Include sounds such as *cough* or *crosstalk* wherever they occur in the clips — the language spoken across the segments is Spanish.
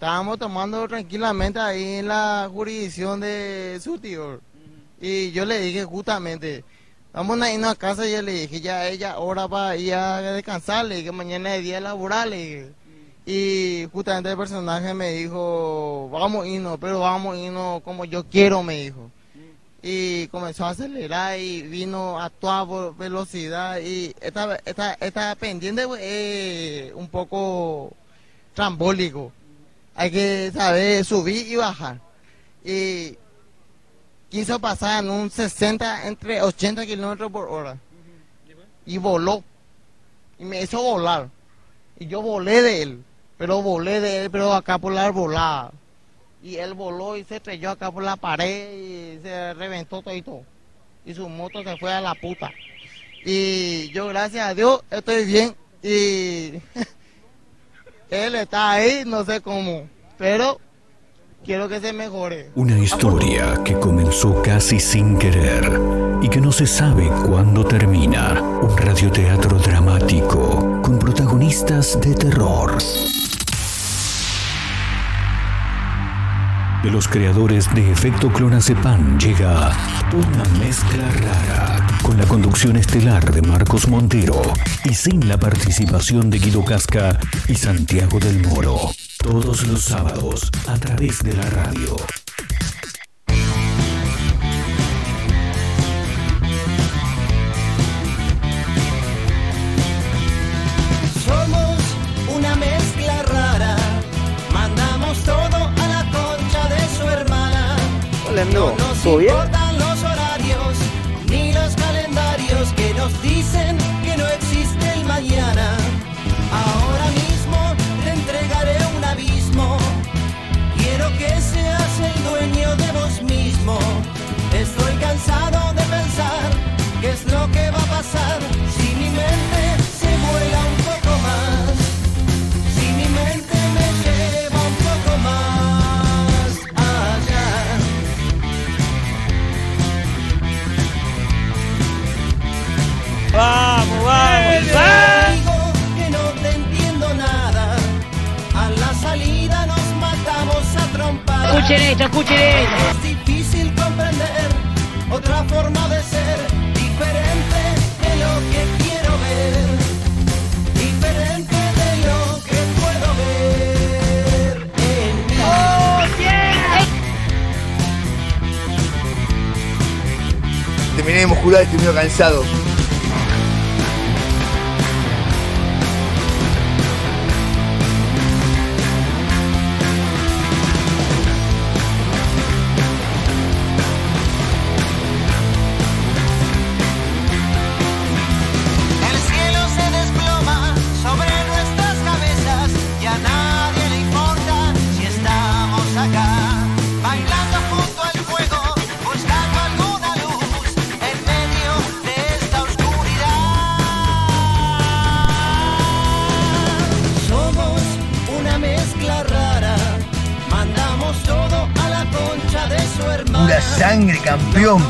estábamos tomando tranquilamente ahí en la jurisdicción de su tío. Y yo le dije justamente, vamos a irnos a casa y yo le dije, ya ella ahora va a ir a descansar, le dije, mañana es día laboral, le dije. Y justamente el personaje me dijo, vamos a irnos, pero vamos a irnos como yo quiero, me dijo. Y comenzó a acelerar y vino a toda velocidad y esta, esta, esta pendiente es un poco trambólico. Hay que saber subir y bajar. Y quiso pasar en un 60, entre 80 kilómetros por hora. Y voló. Y me hizo volar. Y yo volé de él. Pero volé de él, pero acá por la arbolada. Y él voló y se estrelló acá por la pared y se reventó todo y todo. Y su moto se fue a la puta. Y yo, gracias a Dios, estoy bien. Y *laughs* él está ahí, no sé cómo. Pero quiero que se mejore. Una historia que comenzó casi sin querer y que no se sabe cuándo termina. Un radioteatro dramático con protagonistas de terror. De los creadores de Efecto Clonazepam llega una mezcla rara con la conducción estelar de Marcos Montero y sin la participación de Guido Casca y Santiago del Moro. Todos los sábados a través de la radio. Amigo, No nos ¿todo bien? importan los horarios ni los calendarios que nos dicen estoy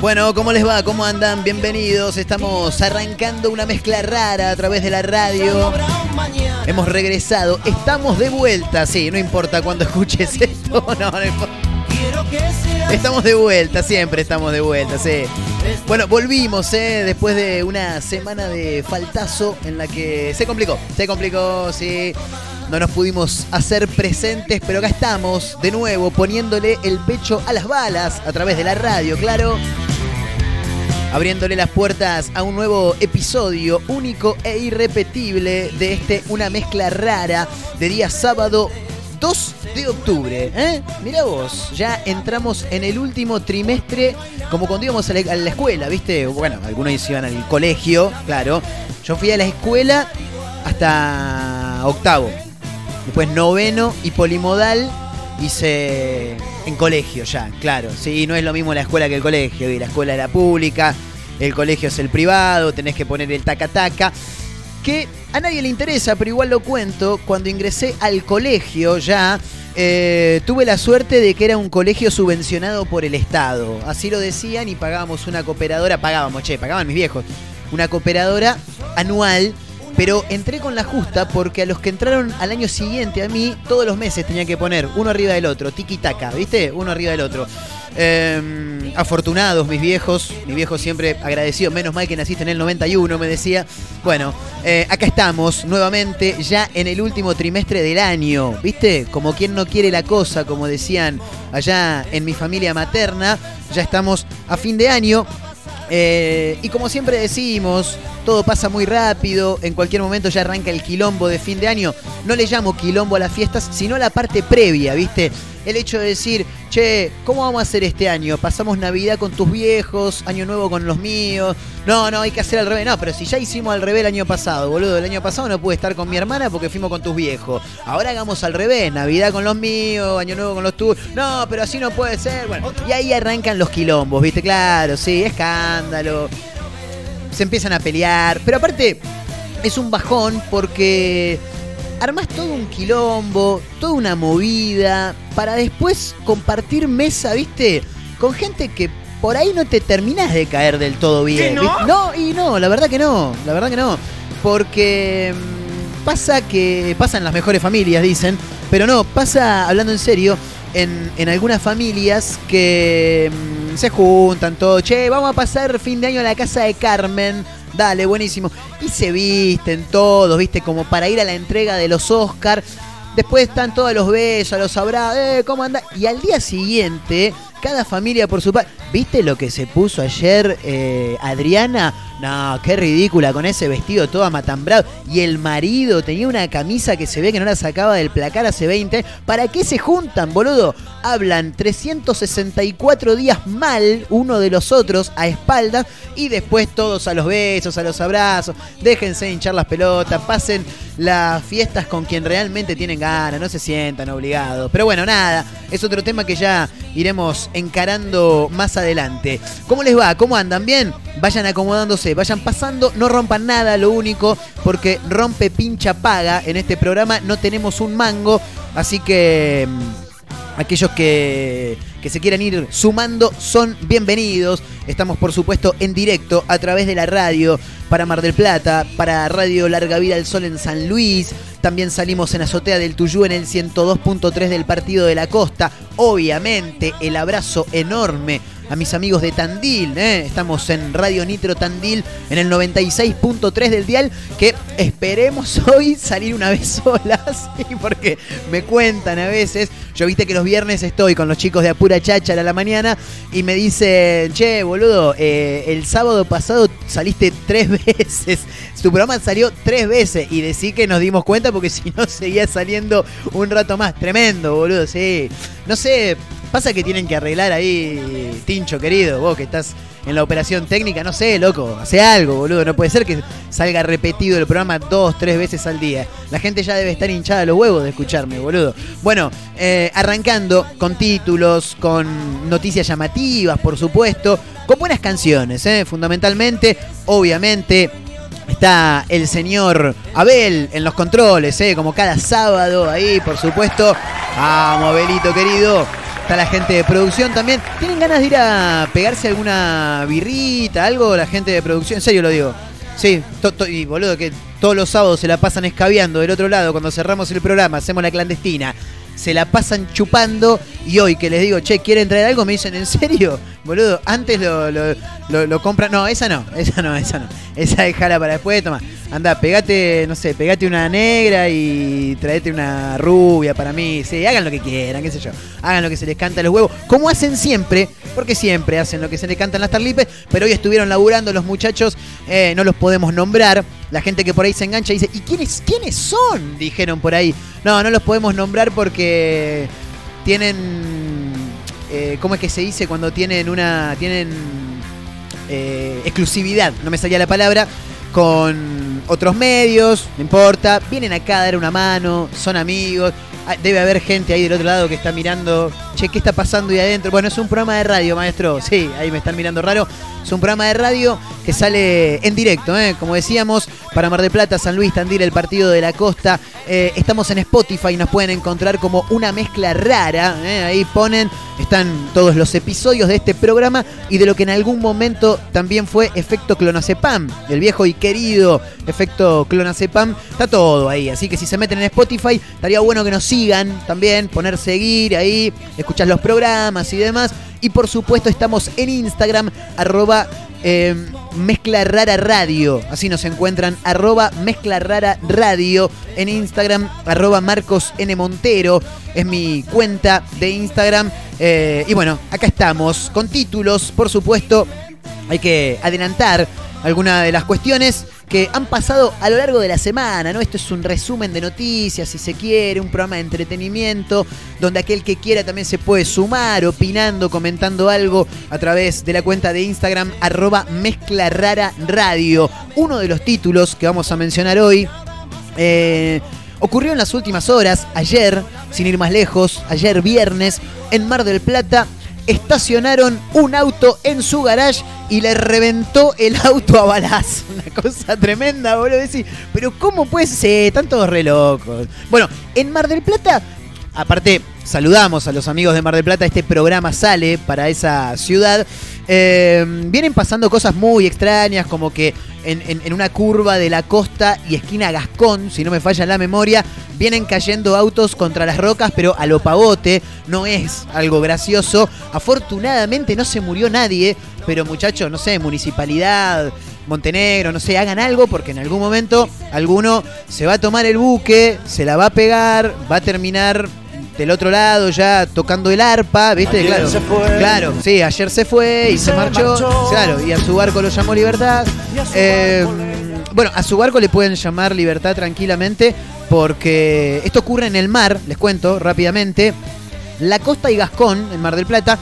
Bueno, ¿cómo les va? ¿Cómo andan? Bienvenidos. Estamos arrancando una mezcla rara a través de la radio. Hemos regresado. Estamos de vuelta. Sí, no importa cuando *laughs* escuches esto. No, no importa. Estamos de vuelta, siempre estamos de vuelta, sí. Bueno, volvimos, ¿eh? Después de una semana de faltazo en la que se complicó, se complicó, sí. No nos pudimos hacer presentes, pero acá estamos de nuevo poniéndole el pecho a las balas a través de la radio, claro. Abriéndole las puertas a un nuevo episodio único e irrepetible de este Una Mezcla Rara de día sábado 2 de octubre. ¿eh? Mira vos, ya entramos en el último trimestre, como cuando íbamos a la, escuela, ¿viste? Bueno, algunos iban al colegio, claro. Yo fui a la escuela hasta octavo. Después noveno y polimodal hice en colegio ya, claro. Sí, no es lo mismo la escuela que el colegio. La escuela era pública, el colegio es el privado, tenés que poner el taca-taca. Que a nadie le interesa, pero igual lo cuento. Cuando ingresé al colegio ya, eh, tuve la suerte de que era un colegio subvencionado por el Estado. Así lo decían y pagábamos una cooperadora, pagábamos, che, pagaban mis viejos, una cooperadora anual pero entré con la justa porque a los que entraron al año siguiente a mí, todos los meses tenía que poner uno arriba del otro, tiki taka, ¿viste? Uno arriba del otro. Eh, afortunados mis viejos, mi viejo siempre agradecido, menos mal que naciste en el 91, me decía. Bueno, eh, acá estamos nuevamente, ya en el último trimestre del año, ¿viste? Como quien no quiere la cosa, como decían allá en mi familia materna, ya estamos a fin de año. Eh, y como siempre decimos, todo pasa muy rápido, en cualquier momento ya arranca el quilombo de fin de año. No le llamo quilombo a las fiestas, sino a la parte previa, ¿viste? El hecho de decir, che, ¿cómo vamos a hacer este año? ¿Pasamos Navidad con tus viejos, Año Nuevo con los míos? No, no, hay que hacer al revés. No, pero si ya hicimos al revés el año pasado, boludo, el año pasado no pude estar con mi hermana porque fuimos con tus viejos. Ahora hagamos al revés, Navidad con los míos, Año Nuevo con los tuyos. No, pero así no puede ser. Bueno, y ahí arrancan los quilombos, ¿viste? Claro, sí, escándalo se empiezan a pelear. Pero aparte, es un bajón porque armás todo un quilombo, toda una movida, para después compartir mesa, ¿viste? Con gente que por ahí no te terminás de caer del todo bien. no? No, y no, la verdad que no, la verdad que no. Porque mm, pasa que pasa en las mejores familias, dicen, pero no, pasa, hablando en serio, en, en algunas familias que mm, se juntan todo, che, vamos a pasar fin de año a la casa de Carmen. Dale, buenísimo. Y se visten todos, viste, como para ir a la entrega de los Oscar. Después están todos los besos, los abrazos, eh, ¿cómo anda? Y al día siguiente, cada familia por su parte. ¿Viste lo que se puso ayer eh, Adriana? No, qué ridícula, con ese vestido todo amatambrado. Y el marido tenía una camisa que se ve que no la sacaba del placar hace 20. ¿Para qué se juntan, boludo? Hablan 364 días mal uno de los otros a espaldas y después todos a los besos, a los abrazos. Déjense hinchar las pelotas, pasen las fiestas con quien realmente tienen ganas, no se sientan obligados. Pero bueno, nada, es otro tema que ya iremos encarando más adelante. ¿Cómo les va? ¿Cómo andan? ¿Bien? Vayan acomodándose, vayan pasando, no rompan nada, lo único, porque rompe pincha paga en este programa, no tenemos un mango, así que mm, aquellos que, que se quieran ir sumando son bienvenidos. Estamos por supuesto en directo a través de la radio para Mar del Plata, para Radio Larga Vida del Sol en San Luis. También salimos en Azotea del Tuyú en el 102.3 del Partido de la Costa. Obviamente el abrazo enorme a mis amigos de Tandil. ¿eh? Estamos en Radio Nitro Tandil en el 96.3 del dial. Que esperemos *laughs* hoy salir una vez solas. *laughs* Porque me cuentan a veces. Yo viste que los viernes estoy con los chicos de Apura Cháchara a la mañana. Y me dicen, che, boludo, eh, el sábado pasado saliste tres *laughs* veces. Tu programa salió tres veces. Y decí que nos dimos cuenta porque si no seguía saliendo un rato más. Tremendo, boludo, sí. No sé, Pasa que tienen que arreglar ahí, Tincho querido, vos que estás en la operación técnica, no sé, loco, hace algo, boludo. No puede ser que salga repetido el programa dos, tres veces al día. La gente ya debe estar hinchada a los huevos de escucharme, boludo. Bueno, eh, arrancando con títulos, con noticias llamativas, por supuesto, con buenas canciones, eh, fundamentalmente, obviamente. Está el señor Abel en los controles, eh, como cada sábado ahí, por supuesto. Vamos, Abelito querido. Está la gente de producción también. ¿Tienen ganas de ir a pegarse alguna birrita, algo? La gente de producción, en serio lo digo. Sí, y boludo, que todos los sábados se la pasan escabeando del otro lado cuando cerramos el programa, hacemos la clandestina. Se la pasan chupando y hoy que les digo, che, ¿quieren traer algo? Me dicen, ¿en serio? Boludo, antes lo, lo, compran. No, esa no, esa no, esa no. Esa dejala para después, toma. Anda, pegate, no sé, pegate una negra y traete una rubia para mí. Sí, hagan lo que quieran, qué sé yo. Hagan lo que se les canta a los huevos. Como hacen siempre, porque siempre hacen lo que se les cantan las tarlipes, pero hoy estuvieron laburando los muchachos, eh, no los podemos nombrar. La gente que por ahí se engancha dice, ¿y quiénes, quiénes son? Dijeron por ahí. No, no los podemos nombrar porque tienen. Eh, ¿Cómo es que se dice cuando tienen una. tienen eh, exclusividad, no me salía la palabra, con otros medios, no importa, vienen acá a dar una mano, son amigos, Debe haber gente ahí del otro lado que está mirando, che, ¿qué está pasando ahí adentro? Bueno, es un programa de radio, maestro. Sí, ahí me están mirando raro. Es un programa de radio que sale en directo, ¿eh? como decíamos, para Mar del Plata, San Luis, Tandil, el partido de la costa. Eh, estamos en Spotify, nos pueden encontrar como una mezcla rara. ¿eh? Ahí ponen, están todos los episodios de este programa y de lo que en algún momento también fue Efecto Clonazepam, el viejo y querido Efecto Clonazepam. Está todo ahí, así que si se meten en Spotify, estaría bueno que nos sigan también, poner seguir ahí, escuchar los programas y demás. Y por supuesto estamos en Instagram, arroba eh, Mezcla Rara Radio. Así nos encuentran, arroba Mezcla Rara Radio. En Instagram, arroba Marcos N. Montero. Es mi cuenta de Instagram. Eh, y bueno, acá estamos con títulos, por supuesto. Hay que adelantar algunas de las cuestiones que han pasado a lo largo de la semana, ¿no? Esto es un resumen de noticias, si se quiere, un programa de entretenimiento, donde aquel que quiera también se puede sumar, opinando, comentando algo a través de la cuenta de Instagram, arroba Mezcla Rara Radio. Uno de los títulos que vamos a mencionar hoy. eh, ocurrió en las últimas horas, ayer, sin ir más lejos, ayer viernes, en Mar del Plata, estacionaron un auto en su garage y le reventó el auto a balas. *laughs* Una cosa tremenda, boludo. Decís, pero ¿cómo puede ser? Están todos re locos. Bueno, en Mar del Plata, aparte, saludamos a los amigos de Mar del Plata. Este programa sale para esa ciudad. Eh, vienen pasando cosas muy extrañas, como que en, en- una curva de la costa y esquina Gascón, si no me falla la memoria, vienen cayendo autos contra las rocas, pero a lo pavote, no es algo gracioso. Afortunadamente no se murió nadie, pero muchachos, no sé, municipalidad, Montenegro, no sé, hagan algo porque en algún momento alguno se va a tomar el buque, se la va a pegar, va a terminar del otro lado ya tocando el arpa, ¿viste? Ayer claro, se fue. claro, sí, ayer se fue y se, Se marchó, marchó. claro, y a su barco lo llamó Libertad. Y a su Eh, bueno, a su barco le pueden llamar Libertad tranquilamente porque esto ocurre en el mar, les cuento rápidamente. La costa y Gascón, en Mar del Plata,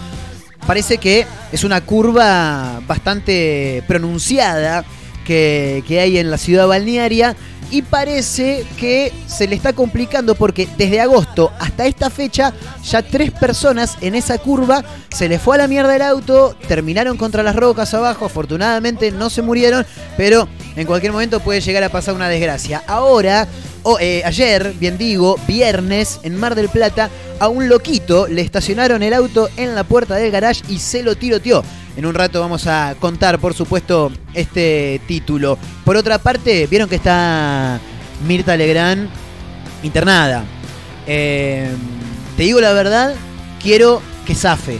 parece que es una curva bastante pronunciada que, que hay en la ciudad balnearia y parece que se le está complicando porque desde agosto hasta esta fecha ya tres personas en esa curva se les fue a la mierda el auto, terminaron contra las rocas abajo, afortunadamente no se murieron, pero en cualquier momento puede llegar a pasar una desgracia. Ahora, o, eh, ayer, bien digo, viernes, en Mar del Plata, a un loquito le estacionaron el auto en la puerta del garage y se lo tiroteó. En un rato vamos a contar, por supuesto, este título. Por otra parte, vieron que está Mirta Legrand internada. Eh, te digo la verdad, quiero que zafe.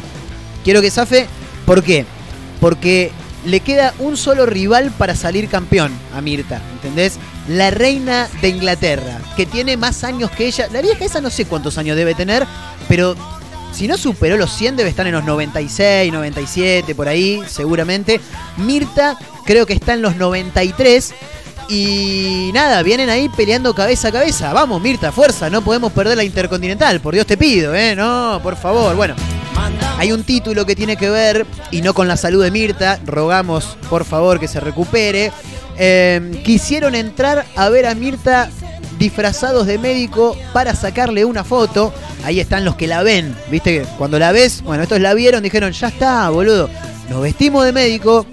Quiero que zafe, ¿por qué? Porque le queda un solo rival para salir campeón a Mirta, ¿entendés? La reina de Inglaterra, que tiene más años que ella. La vieja esa no sé cuántos años debe tener, pero si no superó los 100 debe estar en los 96, 97, por ahí, seguramente. Mirta creo que está en los 93. Y nada, vienen ahí peleando cabeza a cabeza. Vamos, Mirta, fuerza, no podemos perder la Intercontinental. Por Dios te pido, ¿eh? No, por favor. Bueno, hay un título que tiene que ver, y no con la salud de Mirta, rogamos por favor que se recupere. Eh, quisieron entrar a ver a Mirta disfrazados de médico para sacarle una foto. Ahí están los que la ven, viste cuando la ves, bueno, estos la vieron, dijeron, ya está, boludo. Nos vestimos de médico,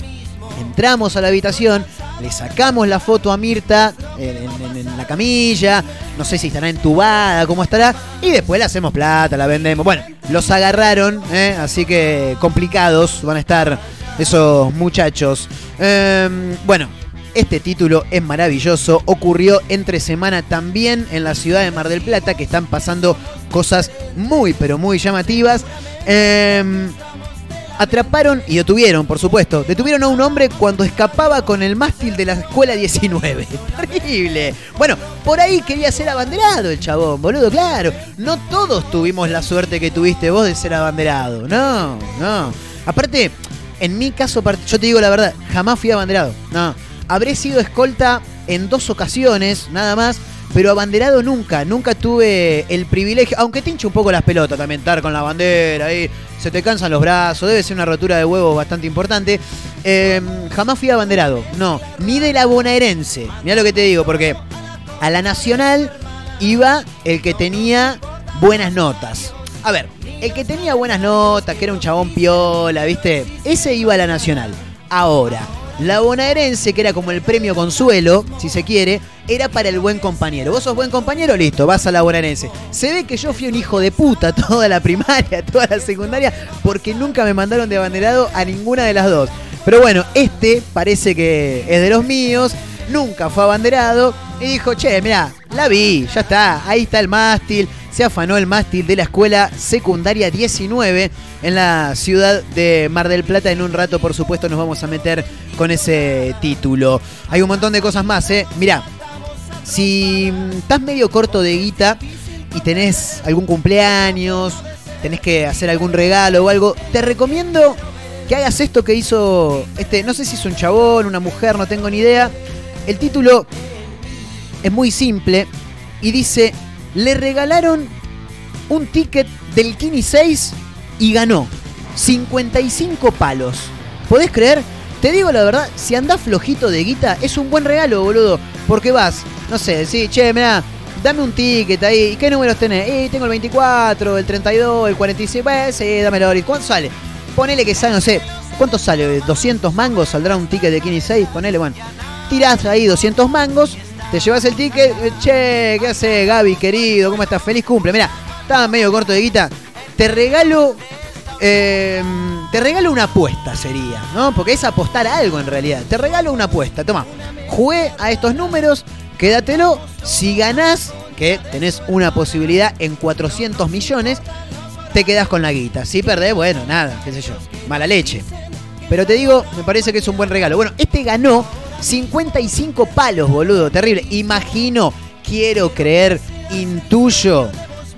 entramos a la habitación, le sacamos la foto a Mirta en la camilla, no sé si estará entubada, cómo estará, y después le hacemos plata, la vendemos. Bueno, los agarraron, ¿eh? así que complicados van a estar esos muchachos. Em, bueno, este título es maravilloso, ocurrió entre semana también en la ciudad de Mar del Plata, que están pasando cosas muy, pero muy llamativas. Em, Atraparon y detuvieron, por supuesto. Detuvieron a un hombre cuando escapaba con el mástil de la escuela 19. *laughs* Terrible. Bueno, por ahí quería ser abanderado el chabón, boludo, claro. No todos tuvimos la suerte que tuviste vos de ser abanderado. No, no. Aparte, en mi caso, yo te digo la verdad, jamás fui abanderado. No. Habré sido escolta en dos ocasiones, nada más. Pero abanderado nunca, nunca tuve el privilegio, aunque te hinche un poco las pelotas también estar con la bandera ahí, se te cansan los brazos, debe ser una rotura de huevos bastante importante. Eh, jamás fui abanderado, no, ni de la bonaerense, mira lo que te digo, porque a la nacional iba el que tenía buenas notas. A ver, el que tenía buenas notas, que era un chabón piola, ¿viste? Ese iba a la Nacional. Ahora, la bonaerense, que era como el premio consuelo, si se quiere, era para el buen compañero. Vos sos buen compañero, listo, vas a la bonaerense. Se ve que yo fui un hijo de puta *laughs* toda la primaria, toda la secundaria, porque nunca me mandaron de abanderado a ninguna de las dos. Pero bueno, este parece que es de los míos, nunca fue abanderado y dijo, che, mira, la vi, ya está, ahí está el mástil. Se afanó el mástil de la escuela secundaria 19 en la ciudad de Mar del Plata. En un rato, por supuesto, nos vamos a meter con ese título. Hay un montón de cosas más, ¿eh? Mirá, si estás medio corto de guita y tenés algún cumpleaños, tenés que hacer algún regalo o algo, te recomiendo que hagas esto que hizo este, no sé si es un chabón, una mujer, no tengo ni idea. El título es muy simple y dice, le regalaron un ticket del Kini 6 y ganó 55 palos. ¿Podés creer? Te digo la verdad, si andás flojito de guita, es un buen regalo, boludo. Porque vas, no sé, sí, che, mirá, dame un ticket ahí. ¿Y qué números tenés? Eh, tengo el 24, el 32, el 46. Bueno, sí, dámelo. ¿Y cuánto sale? Ponele que sale, no sé, ¿cuánto sale? ¿200 mangos saldrá un ticket de Kini 6? Ponele, bueno. Tirás ahí 200 mangos, te llevas el ticket. eh, Che, ¿qué hace Gaby, querido? ¿Cómo estás? Feliz cumple. Mira, estaba medio corto de guita. Te regalo eh, te regalo una apuesta, sería, ¿no? Porque es apostar algo en realidad. Te regalo una apuesta. Toma, jugué a estos números, quédatelo. Si ganás, que tenés una posibilidad en 400 millones, te quedás con la guita. Si perdés, bueno, nada, qué sé yo, mala leche. Pero te digo, me parece que es un buen regalo. Bueno, este ganó 55 palos, boludo, terrible. Imagino, quiero creer, intuyo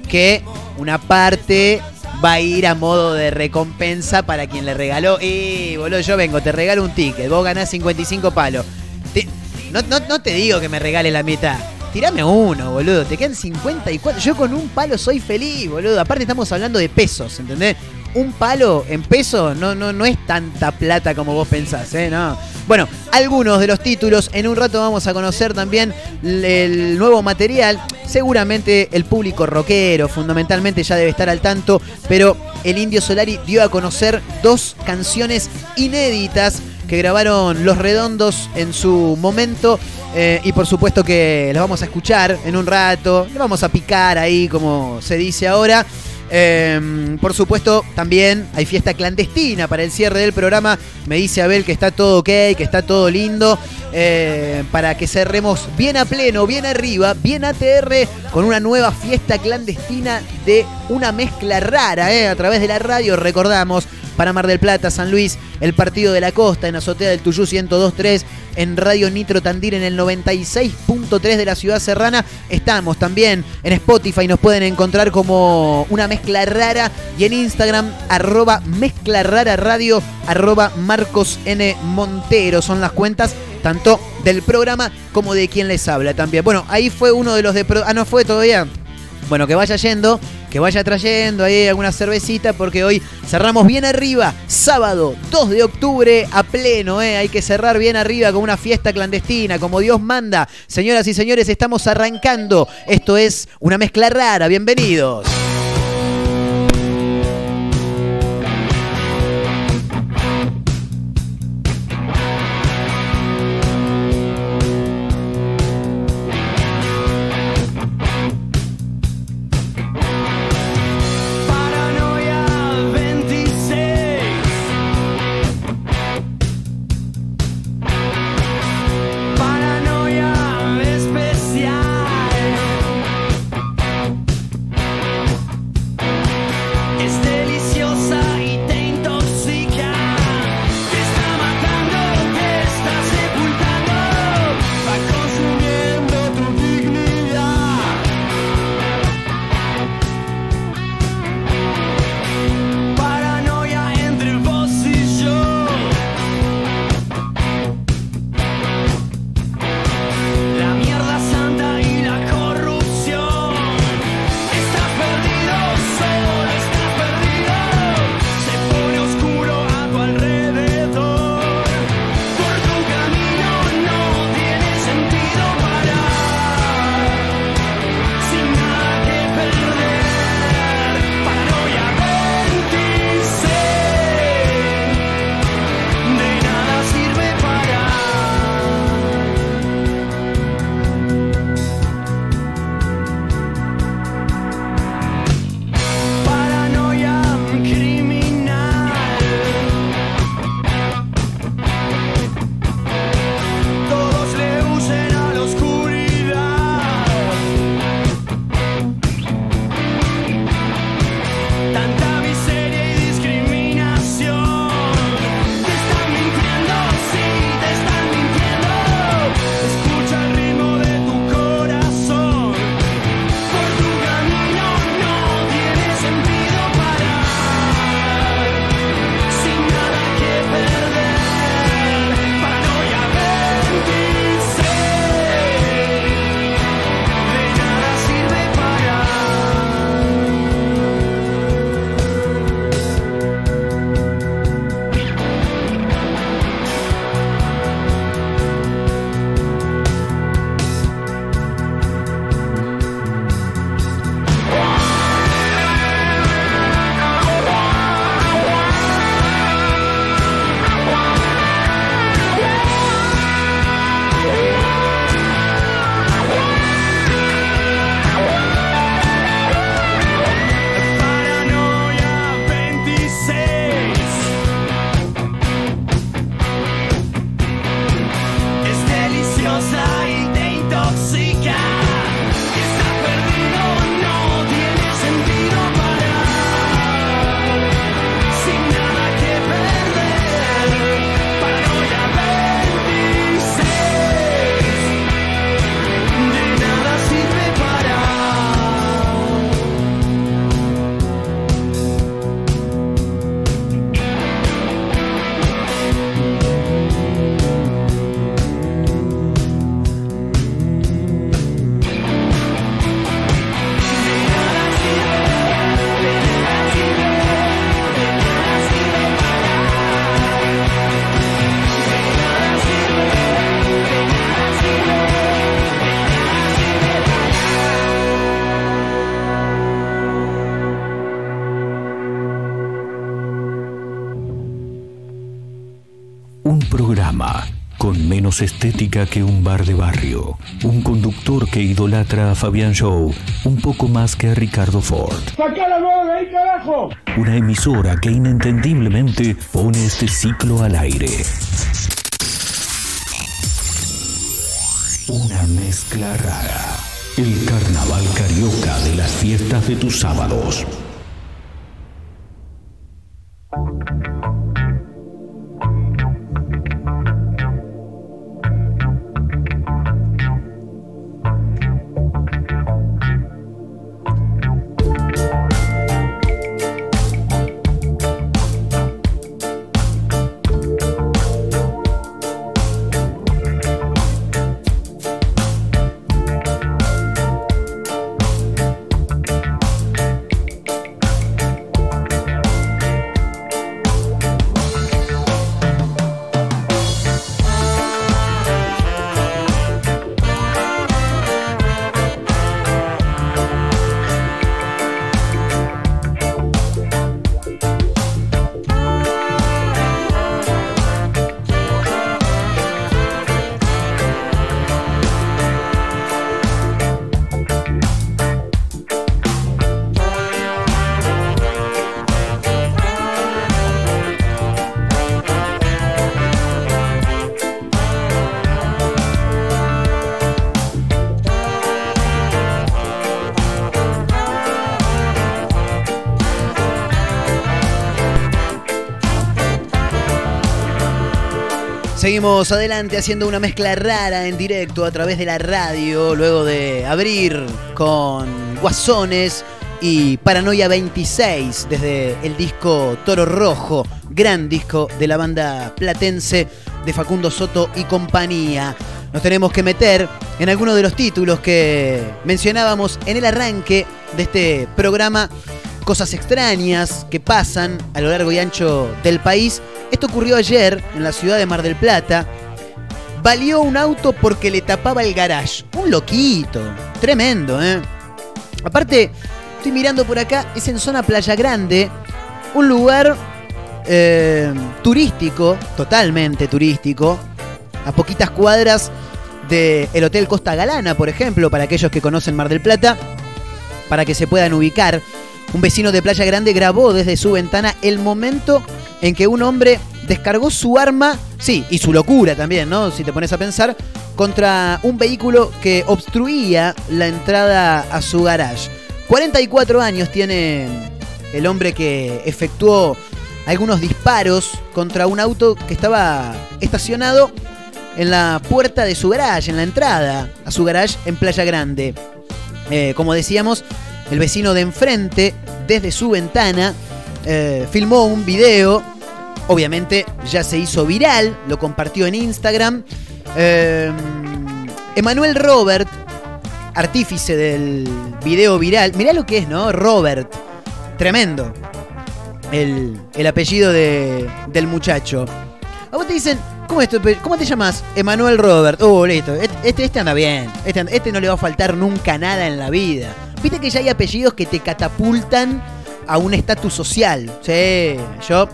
que una parte va a ir a modo de recompensa para quien le regaló. Y, boludo, yo vengo, te regalo un ticket, vos ganás 55 palos. Te- no, no, no te digo que me regale la mitad. Tirame uno, boludo. Te quedan 54. Yo con un palo soy feliz, boludo. Aparte estamos hablando de pesos, ¿entendés? Un palo en peso no, no, no es tanta plata como vos pensás, ¿eh? No. Bueno, algunos de los títulos. En un rato vamos a conocer también el nuevo material. Seguramente el público rockero, fundamentalmente, ya debe estar al tanto. Pero el Indio Solari dio a conocer dos canciones inéditas que grabaron Los Redondos en su momento. eh, y por supuesto que las vamos a escuchar en un rato. Le vamos a picar ahí, como se dice ahora. Eh, por supuesto, también hay fiesta clandestina para el cierre del programa. Me dice Abel que está todo ok, que está todo lindo. eh, para que cerremos bien a pleno, bien arriba, bien ATR, con una nueva fiesta clandestina de una mezcla rara, eh, a través de la radio. Recordamos, para Mar del Plata, San Luis, el partido de la costa en Azotea del Tuyú 1023, en Radio Nitro Tandil en el 96.3 de la ciudad serrana. Estamos también en Spotify, nos pueden encontrar como una mezcla rara y en Instagram arroba mezcla rara radio arroba Marcos N Montero. Son las cuentas tanto del programa como de quien les habla también. Bueno, ahí fue uno de los de... pro- Ah, no fue todavía. Bueno, que vaya yendo, que vaya trayendo ahí alguna cervecita, porque hoy cerramos bien arriba, sábado 2 de octubre a pleno, ¿eh? hay que cerrar bien arriba con una fiesta clandestina, como Dios manda. Señoras y señores, estamos arrancando. Esto es una mezcla rara, bienvenidos. Menos estética que un bar de barrio. Un conductor que idolatra a Fabián Show un poco más que a Ricardo Ford. Una emisora que inentendiblemente pone este ciclo al aire. Una mezcla rara. El carnaval carioca de las fiestas de tus sábados. Seguimos adelante haciendo una mezcla rara en directo a través de la radio, luego de abrir con Guasones y Paranoia 26 desde el disco Toro Rojo, gran disco de la banda platense de Facundo Soto y compañía. Nos tenemos que meter en algunos de los títulos que mencionábamos en el arranque de este programa cosas extrañas que pasan a lo largo y ancho del país. Esto ocurrió ayer en la ciudad de Mar del Plata. Valió un auto porque le tapaba el garage. Un loquito. Tremendo, ¿eh? Aparte, estoy mirando por acá, es en zona Playa Grande. Un lugar eh, turístico, totalmente turístico. A poquitas cuadras del Hotel Costa Galana, por ejemplo, para aquellos que conocen Mar del Plata, para que se puedan ubicar. Un vecino de Playa Grande grabó desde su ventana el momento en que un hombre descargó su arma, sí, y su locura también, ¿no? Si te pones a pensar, contra un vehículo que obstruía la entrada a su garage. 44 años tiene el hombre que efectuó algunos disparos contra un auto que estaba estacionado en la puerta de su garage, en la entrada a su garage en Playa Grande. Eh, como decíamos, el vecino de enfrente, desde su ventana, eh, filmó un video. Obviamente ya se hizo viral, lo compartió en Instagram. Eh, Emanuel Robert, artífice del video viral. Mirá lo que es, ¿no? Robert. Tremendo. El, el apellido de- del muchacho. A vos te dicen, ¿cómo, es tu ¿cómo te llamas? Emanuel Robert. Oh, listo. Este, este anda bien. Este, este no le va a faltar nunca nada en la vida. Viste que ya hay apellidos que te catapultan a un estatus social. Sí, yo.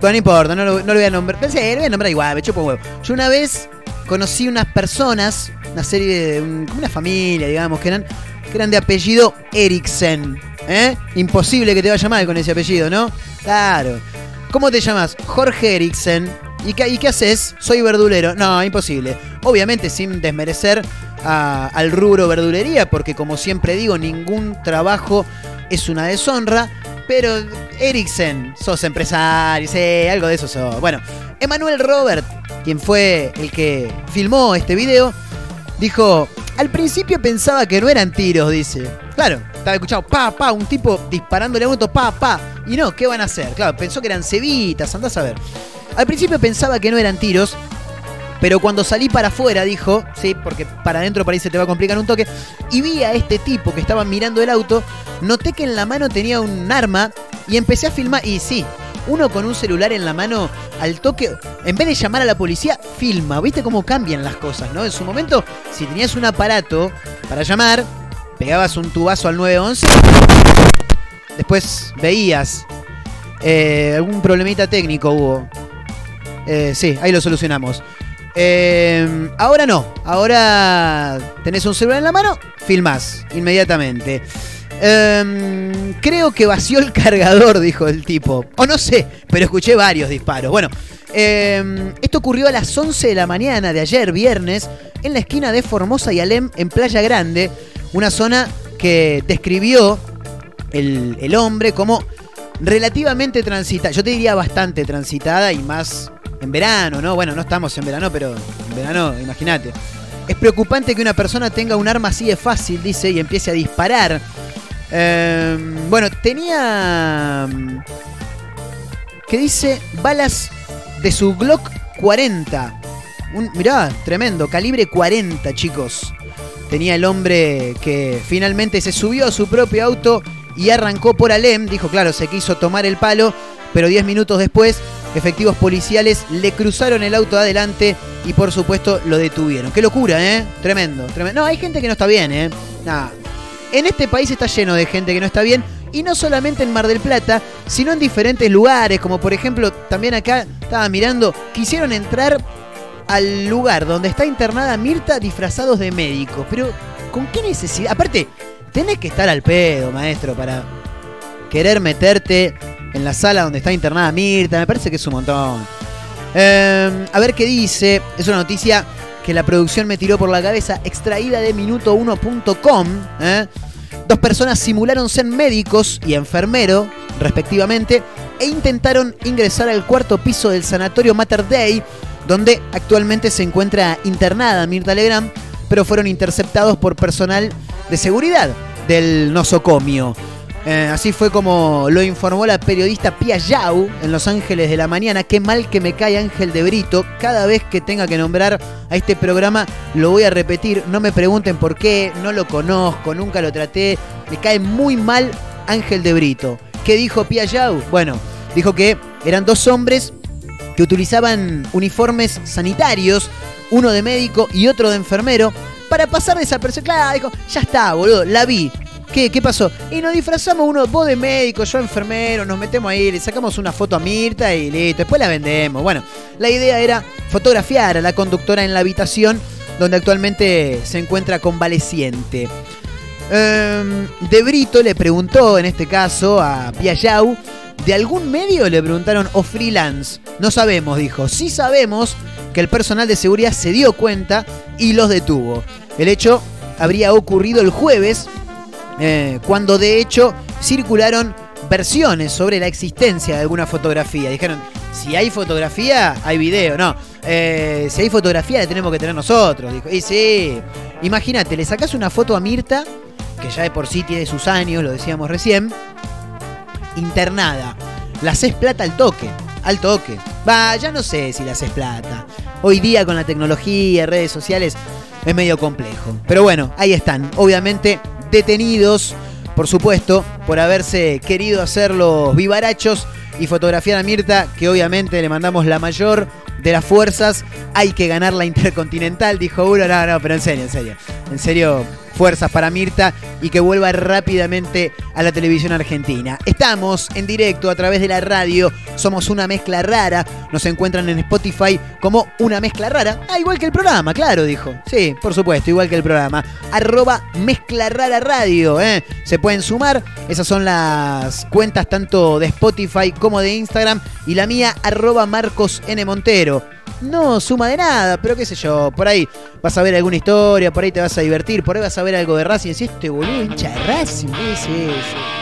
Bueno, no importa, no lo, no lo voy a nombrar. Sí, lo voy a nombrar igual, me chupo huevo. Yo una vez conocí unas personas, una serie de. como una familia, digamos, que eran, que eran de apellido Eriksen. ¿Eh? Imposible que te vaya mal con ese apellido, ¿no? Claro. ¿Cómo te llamas? Jorge Eriksen. ¿Y qué, ¿Y qué haces? Soy verdulero. No, imposible. Obviamente sin desmerecer al rubro verdulería, porque como siempre digo, ningún trabajo es una deshonra. Pero Eriksen, sos empresario, sí, algo de eso sos. Bueno, Emanuel Robert, quien fue el que filmó este video, dijo, al principio pensaba que no eran tiros, dice. Claro, estaba escuchando, pa, pa, un tipo disparándole a un auto, pa, pa. Y no, ¿qué van a hacer? Claro, pensó que eran cebitas, andás a ver. Al principio pensaba que no eran tiros, pero cuando salí para afuera, dijo, sí, porque para adentro por ahí se te va a complicar un toque, y vi a este tipo que estaba mirando el auto, noté que en la mano tenía un arma y empecé a filmar. Y sí, uno con un celular en la mano al toque, en vez de llamar a la policía, filma. ¿Viste cómo cambian las cosas, no? En su momento, si tenías un aparato para llamar, pegabas un tubazo al 911, después veías. eh, algún problemita técnico hubo. Eh, sí, ahí lo solucionamos. Eh, ahora no, ahora tenés un celular en la mano, filmás inmediatamente. Eh, creo que vació el cargador, dijo el tipo. O no sé, pero escuché varios disparos. Bueno, eh, esto ocurrió a las 11 de la mañana de ayer, viernes, en la esquina de Formosa y Alem, en Playa Grande, una zona que describió el, el hombre como relativamente transitada. Yo te diría bastante transitada y más en verano, ¿no? Bueno, no estamos en verano, pero en verano, imagínate. Es preocupante que una persona tenga un arma así de fácil, dice, y empiece a disparar. Eh, bueno, tenía. ¿Qué dice? Balas de su Glock 40. Un, mirá, tremendo, calibre 40, chicos. Tenía el hombre que finalmente se subió a su propio auto y arrancó por Alem. Dijo, claro, se quiso tomar el palo, pero 10 minutos después, efectivos policiales le cruzaron el auto adelante y por supuesto lo detuvieron. Qué locura, ¿eh? Tremendo, tremendo. No, hay gente que no está bien, ¿eh? Nah. En este país está lleno de gente que no está bien. Y no solamente en Mar del Plata, sino en diferentes lugares, como por ejemplo, también acá estaba mirando, quisieron entrar al lugar donde está internada Mirta disfrazados de médicos. Pero, ¿con qué necesidad? Aparte, tenés que estar al pedo, maestro, para querer meterte en la sala donde está internada Mirta. Me parece que es un montón. Eh, a ver qué dice. Es una noticia que la producción me tiró por la cabeza, extraída de minuto1.com. ¿eh? Dos personas simularon ser médicos y enfermero, respectivamente, e intentaron ingresar al cuarto piso del sanatorio Mater Dei, donde actualmente se encuentra internada Mirta Legrand, pero fueron interceptados por personal de seguridad del nosocomio. Eh, así fue como lo informó la periodista Pia Yau en Los Ángeles de la Mañana. Qué mal que me cae Ángel de Brito. Cada vez que tenga que nombrar a este programa lo voy a repetir. No me pregunten por qué, no lo conozco, nunca lo traté. Me cae muy mal Ángel de Brito. ¿Qué dijo Pia Yau? Bueno, dijo que eran dos hombres que utilizaban uniformes sanitarios, uno de médico y otro de enfermero, para pasar desapercibido. Claro, dijo, ya está, boludo, la vi. ¿Qué, ¿Qué pasó? Y nos disfrazamos uno, vos de médico, yo enfermero, nos metemos ahí, le sacamos una foto a Mirta y listo, después la vendemos. Bueno, la idea era fotografiar a la conductora en la habitación donde actualmente se encuentra convaleciente. Em, de Brito le preguntó, en este caso, a Piayau, ¿de algún medio le preguntaron o freelance? No sabemos, dijo. Sí sabemos que el personal de seguridad se dio cuenta y los detuvo. El hecho habría ocurrido el jueves, eh, cuando de hecho circularon versiones sobre la existencia de alguna fotografía. Dijeron, si hay fotografía, hay video. No, eh, si hay fotografía, la tenemos que tener nosotros. Dijo, y sí, imagínate, le sacás una foto a Mirta, que ya de por sí tiene sus años, lo decíamos recién, internada. La haces plata al toque, al toque. Va, ya no sé si la haces plata. Hoy día con la tecnología, redes sociales, es medio complejo. Pero bueno, ahí están. Obviamente detenidos, por supuesto, por haberse querido hacer los vivarachos y fotografiar a Mirta, que obviamente le mandamos la mayor de las fuerzas. Hay que ganar la Intercontinental, dijo uno. No, no, pero en serio, en serio. En serio, fuerzas para Mirta y que vuelva rápidamente a la televisión argentina. Estamos en directo a través de la radio, somos una mezcla rara, nos encuentran en Spotify como una mezcla rara, ah, igual que el programa, claro, dijo. Sí, por supuesto, igual que el programa. Arroba mezcla rara radio, ¿eh? Se pueden sumar, esas son las cuentas tanto de Spotify como de Instagram y la mía arroba Marcos N. Montero no suma de nada, pero qué sé yo, por ahí vas a ver alguna historia, por ahí te vas a divertir, por ahí vas a ver algo de Racing, si este boludo hincha de Racing, ¿qué es eso?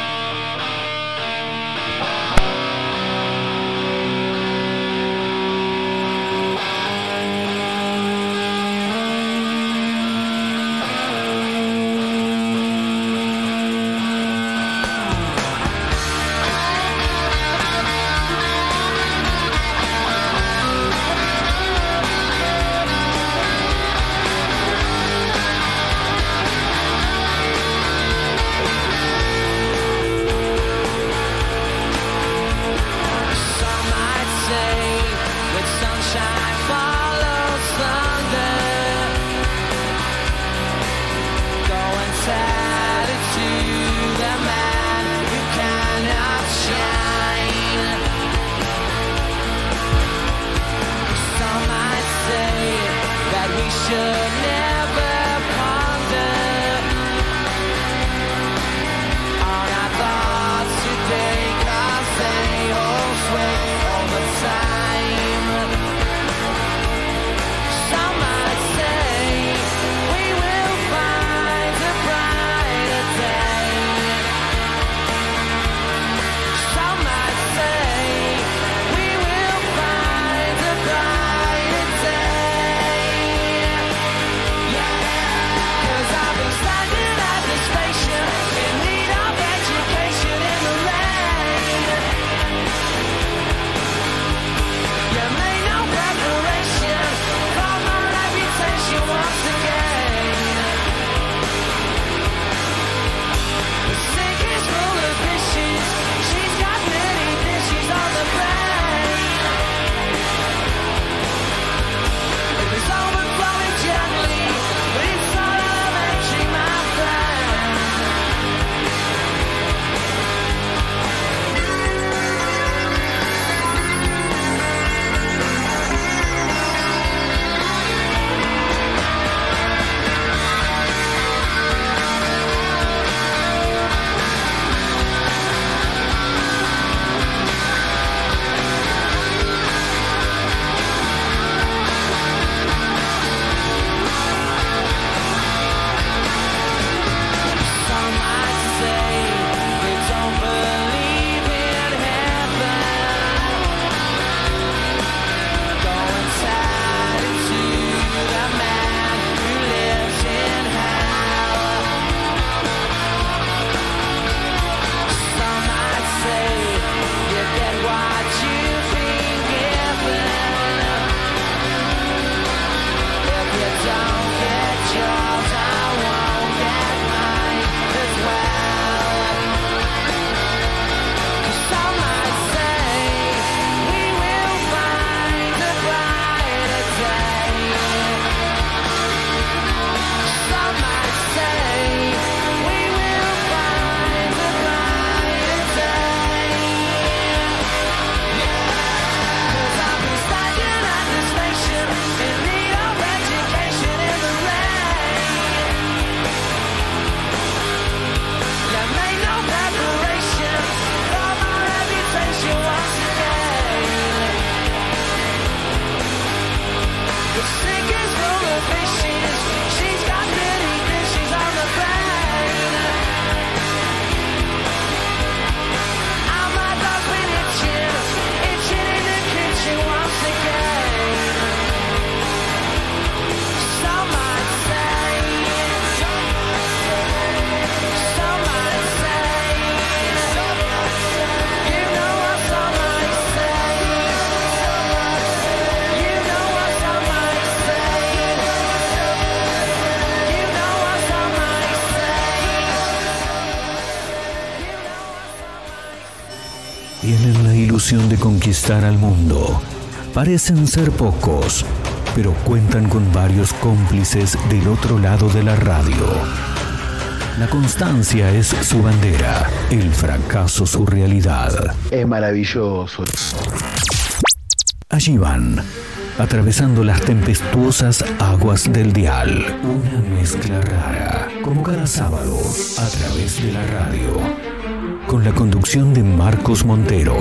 Conquistar al mundo. Parecen ser pocos, pero cuentan con varios cómplices del otro lado de la radio. La constancia es su bandera, el fracaso su realidad. Es maravilloso. Allí van, atravesando las tempestuosas aguas del dial. Una mezcla rara, como cada sábado, a través de la radio. Con la conducción de Marcos Montero.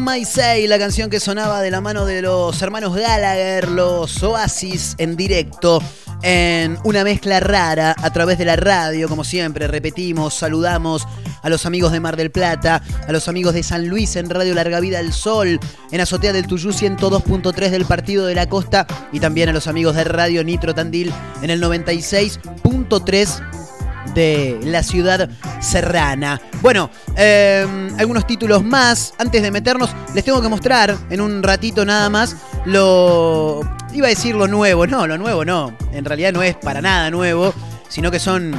Son My Say, la canción que sonaba de la mano de los hermanos Gallagher, los Oasis en directo, en una mezcla rara a través de la radio, como siempre, repetimos, saludamos a los amigos de Mar del Plata, a los amigos de San Luis en Radio Larga Vida del Sol, en Azotea del Tuyú 102.3 del Partido de la Costa y también a los amigos de Radio Nitro Tandil en el 96.3 de la ciudad serrana. Bueno, eh, algunos títulos más. Antes de meternos, les tengo que mostrar en un ratito nada más lo... Iba a decir lo nuevo, no, lo nuevo no. En realidad no es para nada nuevo, sino que son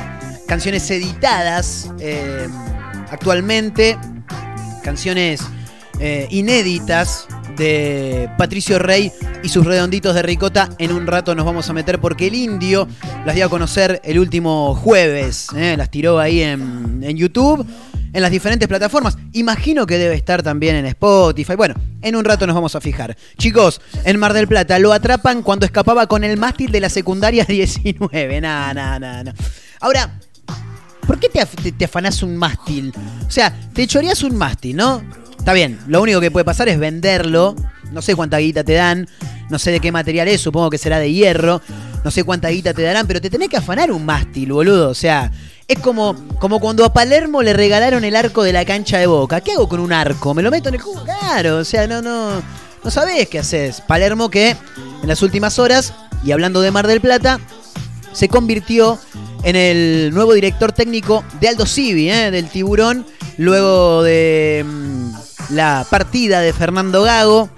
canciones editadas eh, actualmente, canciones eh, inéditas de Patricio Rey y sus redonditos de ricota. En un rato nos vamos a meter porque el indio las dio a conocer el último jueves. eh, Las tiró ahí en, en YouTube, en las diferentes plataformas. Imagino que debe estar también en Spotify. Bueno, en un rato nos vamos a fijar. Chicos, en Mar del Plata lo atrapan cuando escapaba con el mástil de la secundaria 19. Nah, nah, nah. Ahora, ¿por qué te, te- te afanás un mástil? O sea, te choreás un mástil, ¿no? Está bien, lo único que puede pasar es venderlo. No sé cuánta guita te dan, no sé de qué material es, supongo que será de hierro. No sé cuánta guita te darán, pero te tenés que afanar un mástil, boludo. O sea, es como, como cuando a Palermo le regalaron el arco de la cancha de boca. ¿Qué hago con un arco? ¿Me lo meto en el cubo? Claro, o sea, no, no. No sabés qué haces. Palermo que en las últimas horas, y hablando de Mar del Plata, se convirtió en el nuevo director técnico de Aldo Civi, ¿eh? del Tiburón, luego de mm, la partida de Fernando Gago,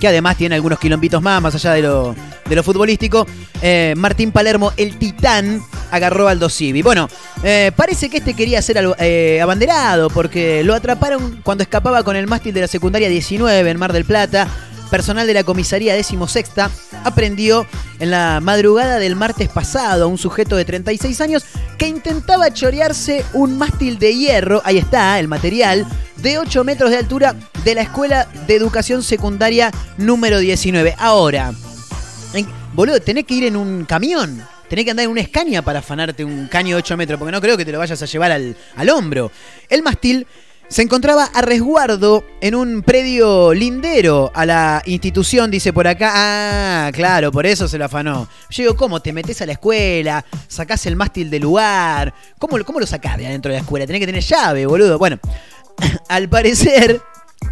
que además tiene algunos quilombitos más, más allá de lo, de lo futbolístico. Eh, Martín Palermo, el titán, agarró a Aldo Civi. Bueno, eh, parece que este quería ser al- eh, abanderado, porque lo atraparon cuando escapaba con el mástil de la secundaria 19 en Mar del Plata. Personal de la comisaría 16 aprendió en la madrugada del martes pasado a un sujeto de 36 años que intentaba chorearse un mástil de hierro, ahí está el material, de 8 metros de altura de la Escuela de Educación Secundaria número 19. Ahora, en- boludo, tenés que ir en un camión. Tenés que andar en una escaña para afanarte un caño de 8 metros, porque no creo que te lo vayas a llevar al, al hombro. El mástil se encontraba a resguardo en un predio lindero a la institución, dice por acá. Ah, claro, por eso se lo afanó. Yo digo, ¿cómo? ¿Te metes a la escuela? ¿Sacás el mástil del lugar? ¿Cómo, lo- sacás de adentro de la escuela? Tenés que tener llave, boludo. Bueno, *clears throat* al parecer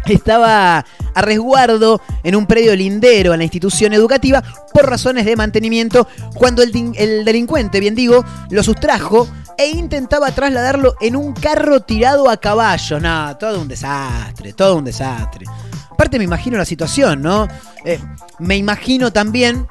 estaba a resguardo en un predio lindero a la institución educativa por razones de mantenimiento cuando el, el delincuente, bien digo, lo sustrajo e intentaba trasladarlo en un carro tirado a caballo. No, todo un desastre, todo un desastre. Aparte me imagino la situación, ¿no? Eh, me imagino también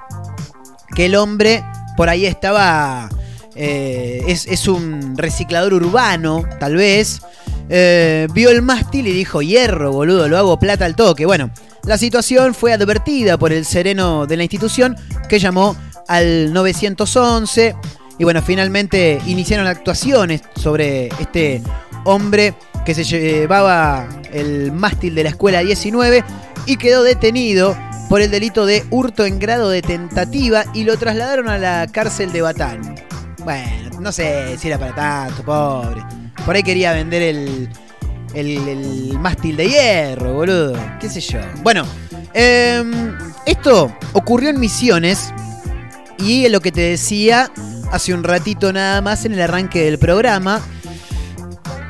que el hombre por ahí estaba... eh, es, es un reciclador urbano, tal vez. Eh, vio el mástil y dijo, hierro, boludo, lo hago plata al toque. Bueno, la situación fue advertida por el sereno de la institución que llamó al 911 y bueno, finalmente iniciaron actuaciones sobre este hombre que se llevaba el mástil de la escuela 19 y quedó detenido por el delito de hurto en grado de tentativa y lo trasladaron a la cárcel de Batán. Bueno, no sé si era para tanto, pobre. Por ahí quería vender el, el, mástil de hierro, boludo. ¿Qué sé yo? Bueno, em, esto ocurrió en Misiones y lo que te decía hace un ratito nada más en el arranque del programa.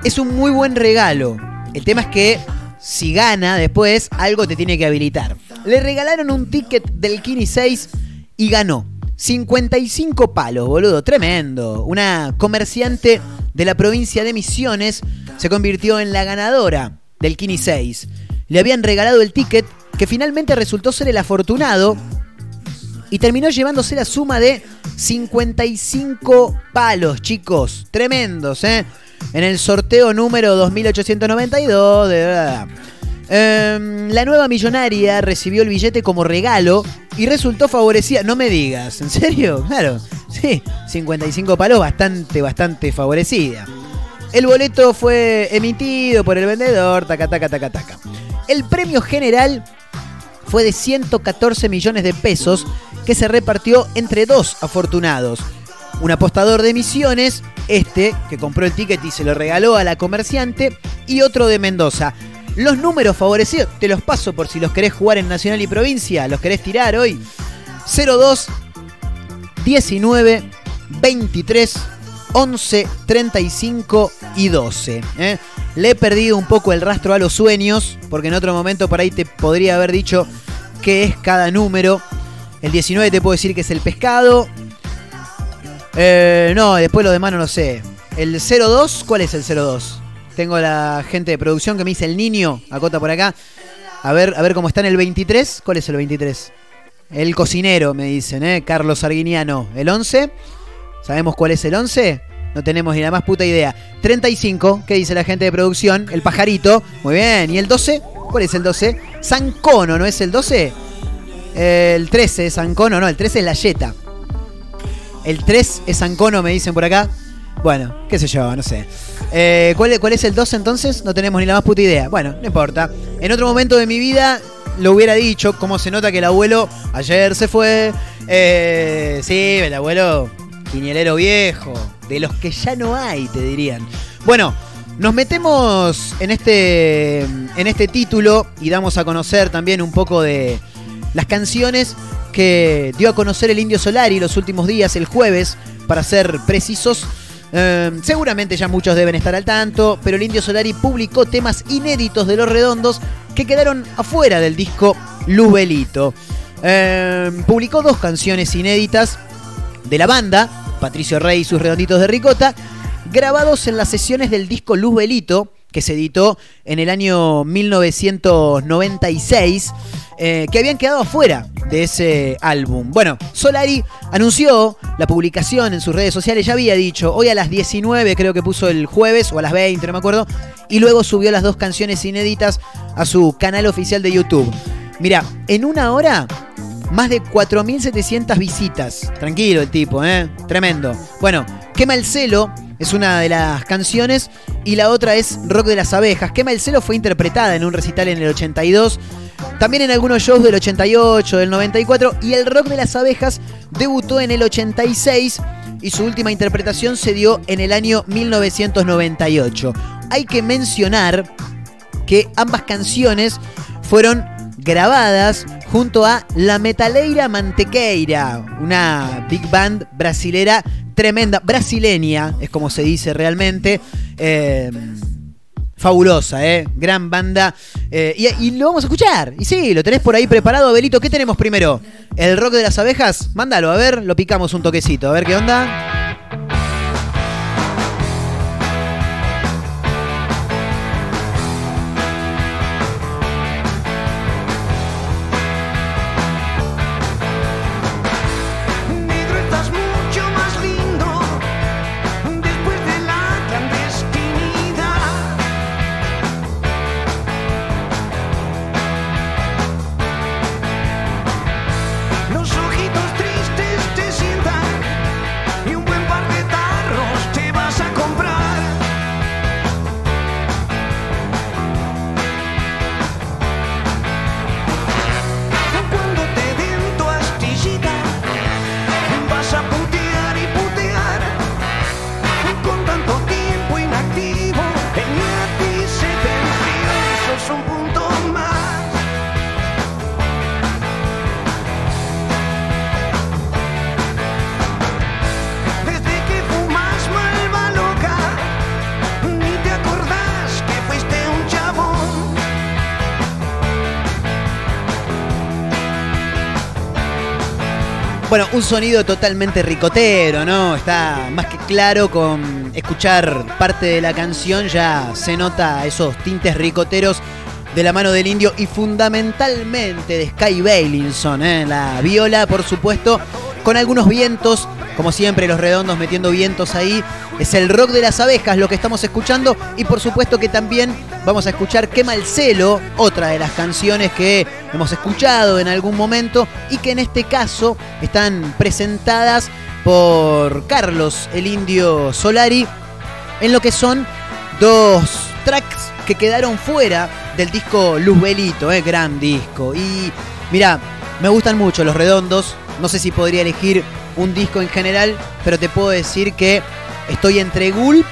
Es un muy buen regalo. El tema es que si gana después, algo te tiene que habilitar. Le regalaron un ticket del Kini 6 y ganó. 55 palos, boludo, tremendo. Una comerciante de la provincia de Misiones se convirtió en la ganadora del Kini 6. Le habían regalado el ticket que finalmente resultó ser el afortunado y terminó llevándose la suma de 55 palos, chicos. Tremendos, ¿eh? En el sorteo número 2892 de verdad. Em, la nueva millonaria recibió el billete como regalo y resultó favorecida. No me digas, ¿en serio? *laughs* Claro, sí, 55 palos, bastante, bastante favorecida. El boleto fue emitido por el vendedor, taca, taca, taca, taca. El premio general fue de 114 millones de pesos que se repartió entre dos afortunados. Un apostador de Misiones, este que compró el ticket y se lo regaló a la comerciante, y otro de Mendoza. Los números favorecidos, te los paso por si los querés jugar en Nacional y Provincia, los querés tirar hoy. 02 19 23 11 35 y 12. ¿eh? Le he perdido un poco el rastro a los sueños, porque en otro momento por ahí te podría haber dicho qué es cada número. El 19 te puedo decir que es el pescado. Eh, no, después lo demás no lo sé. El 02, ¿cuál es el 02? Tengo la gente de producción que me dice el niño, acota por acá. A ver, a ver cómo está en el 23. ¿Cuál es el 23? El cocinero, me dicen, ¿eh? Carlos Arguiniano. ¿El 11? ¿Sabemos cuál es el 11? No tenemos ni la más puta idea. 35, ¿qué dice la gente de producción? El pajarito. Muy bien. ¿Y el 12? ¿Cuál es el 12? Sancono, ¿no es el 12? El 13 es Sancono, no, el 13 es la Yeta. El 3 es Sancono, me dicen por acá. Bueno, qué sé yo, no sé. Eh, ¿cuál, ¿Cuál es el 12 entonces? No tenemos ni la más puta idea. Bueno, no importa. En otro momento de mi vida lo hubiera dicho, como se nota que el abuelo ayer se fue. Eh, sí, el abuelo quinielero viejo. De los que ya no hay, te dirían. Bueno, nos metemos en este, en este título y damos a conocer también un poco de las canciones que dio a conocer el Indio Solari los últimos días, el jueves, para ser precisos. Eh, seguramente ya muchos deben estar al tanto, pero el Indio Solari publicó temas inéditos de Los Redondos que quedaron afuera del disco Luzbelito. Eh, publicó dos canciones inéditas de la banda, Patricio Rey y sus Redonditos de Ricota, grabados en las sesiones del disco Luzbelito, que se editó en el año 1996, eh, que habían quedado afuera de ese álbum. Bueno, Solari anunció la publicación en sus redes sociales, ya había dicho, hoy a las 19 creo que puso el jueves, o a las 20, no me acuerdo, y luego subió las dos canciones inéditas a su canal oficial de YouTube. Mira, en una hora más de 4.700 visitas. Tranquilo el tipo, ¿eh? Tremendo. Bueno, Quema el Celo es una de las canciones y la otra es Rock de las Abejas. Quema el Celo fue interpretada en un recital en el 82, también en algunos shows del 88, del 94 y el Rock de las Abejas debutó en el 86 y su última interpretación se dio en el año 1998. Hay que mencionar que ambas canciones fueron grabadas junto a La Metaleira Mantequeira, una big band brasilera tremenda, brasileña, es como se dice realmente. eh, fabulosa, ¿eh? Gran banda. eh, y, y lo vamos a escuchar. Y sí, lo tenés por ahí preparado, Abelito. ¿Qué tenemos primero? ¿El rock de las abejas? Mándalo, a ver, lo picamos un toquecito, a ver qué onda. Bueno, un sonido totalmente ricotero, ¿no? Está más que claro con escuchar parte de la canción, ya se nota esos tintes ricoteros de la mano del indio y fundamentalmente de Sky Bailinson, ¿eh? la viola, por supuesto, con algunos vientos, como siempre los redondos metiendo vientos ahí. Es el rock de las abejas lo que estamos escuchando y por supuesto que también vamos a escuchar Quema el Celo, otra de las canciones que hemos escuchado en algún momento y que en este caso están presentadas por Carlos el Indio Solari en lo que son dos tracks que quedaron fuera del disco Luzbelito, eh, gran disco. Y mira, me gustan mucho los redondos. No sé si podría elegir un disco en general, pero te puedo decir que estoy entre Gulp,